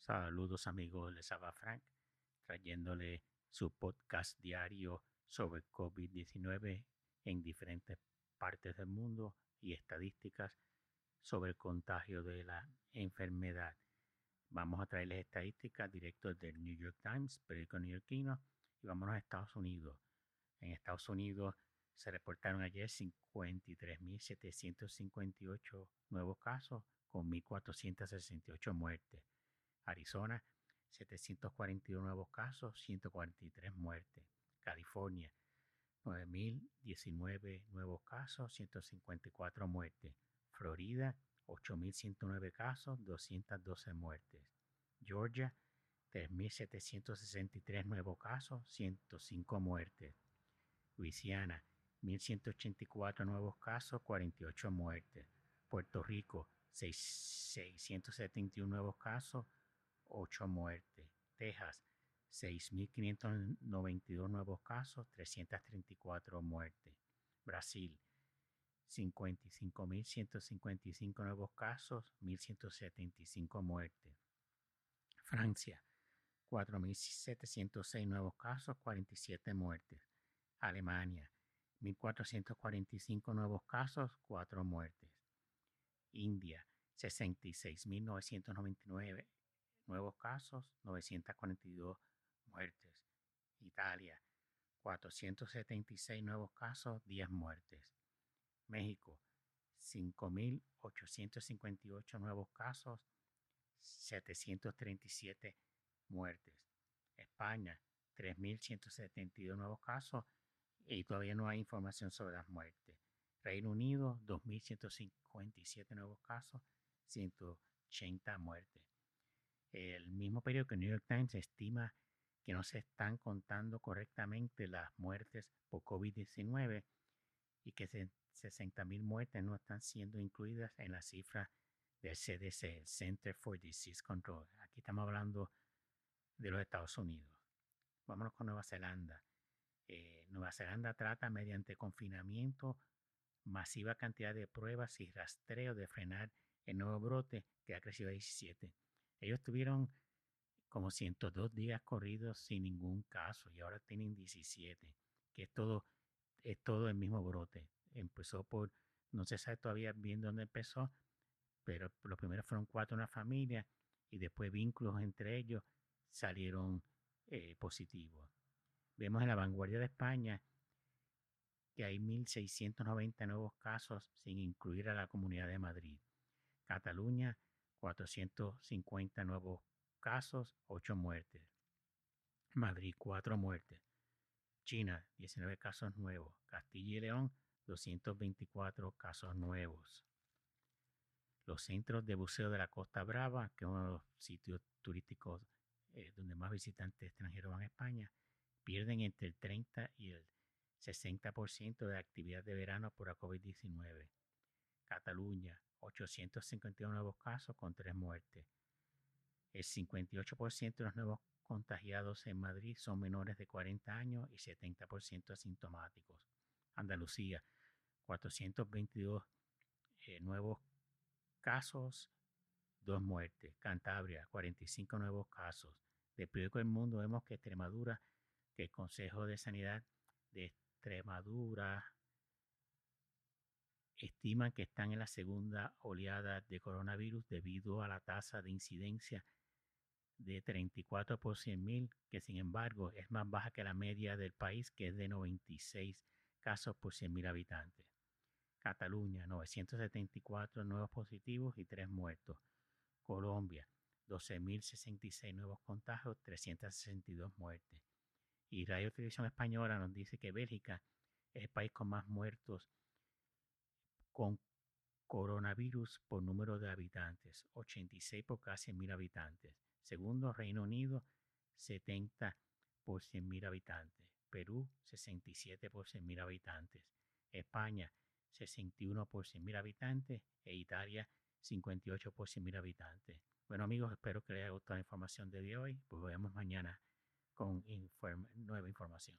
Saludos amigos, les habla Frank, trayéndole su podcast diario sobre COVID-19 en diferentes partes del mundo y estadísticas sobre el contagio de la enfermedad. Vamos a traerles estadísticas directas del New York Times, periódico neoyorquino, y vámonos a Estados Unidos. En Estados Unidos se reportaron ayer 53.758 nuevos casos con 1.468 muertes. Arizona, 741 nuevos casos, 143 muertes. California, 9.019 nuevos casos, 154 muertes. Florida, 8.109 casos, 212 muertes. Georgia, 3.763 nuevos casos, 105 muertes. Luisiana, 1.184 nuevos casos, 48 muertes. Puerto Rico, 671 nuevos casos, 8 muertes. Texas, 6.592 nuevos casos, 334 muertes. Brasil, 55.155 nuevos casos, 1.175 muertes. Francia, 4.706 nuevos casos, 47 muertes. Alemania, 1.445 nuevos casos, 4 muertes. India, 66.999 nuevos casos, 942 muertes. Italia, 476 nuevos casos, 10 muertes. México, 5.858 nuevos casos, 737 muertes. España, 3.172 nuevos casos y todavía no hay información sobre las muertes. Reino Unido, 2.157 nuevos casos, 180 muertes. El mismo periódico New York Times estima que no se están contando correctamente las muertes por COVID-19 y que 60.000 muertes no están siendo incluidas en la cifra del CDC, Center for Disease Control. Aquí estamos hablando de los Estados Unidos. Vámonos con Nueva Zelanda. Eh, Nueva Zelanda trata mediante confinamiento, masiva cantidad de pruebas y rastreo de frenar el nuevo brote que ha crecido a 17. Ellos tuvieron como 102 días corridos sin ningún caso y ahora tienen 17, que es todo, es todo el mismo brote. Empezó por, no se sabe todavía bien dónde empezó, pero los primeros fueron cuatro en una familia y después vínculos entre ellos salieron eh, positivos. Vemos en la vanguardia de España que hay 1.690 nuevos casos sin incluir a la Comunidad de Madrid. Cataluña 450 nuevos casos, 8 muertes. Madrid, 4 muertes. China, 19 casos nuevos. Castilla y León, 224 casos nuevos. Los centros de buceo de la Costa Brava, que es uno de los sitios turísticos eh, donde más visitantes extranjeros van a España, pierden entre el 30 y el 60% de actividad de verano por la COVID-19. Cataluña, 851 nuevos casos con 3 muertes. El 58% de los nuevos contagiados en Madrid son menores de 40 años y 70% asintomáticos. Andalucía, 422 eh, nuevos casos, 2 muertes. Cantabria, 45 nuevos casos. De periódico El Mundo vemos que Extremadura, que el Consejo de Sanidad de Extremadura estiman que están en la segunda oleada de coronavirus debido a la tasa de incidencia de 34 por 100 mil, que sin embargo es más baja que la media del país, que es de 96 casos por 100 mil habitantes. Cataluña, 974 nuevos positivos y 3 muertos. Colombia, 12.066 nuevos contagios, 362 muertes. Y Radio Televisión Española nos dice que Bélgica es el país con más muertos con coronavirus por número de habitantes, 86 por casi mil habitantes. Segundo, Reino Unido, 70 por 100 mil habitantes. Perú, 67 por 100 mil habitantes. España, 61 por 100 mil habitantes. E Italia, 58 por 100 mil habitantes. Bueno amigos, espero que les haya gustado la información de hoy. Pues vemos mañana con nueva información.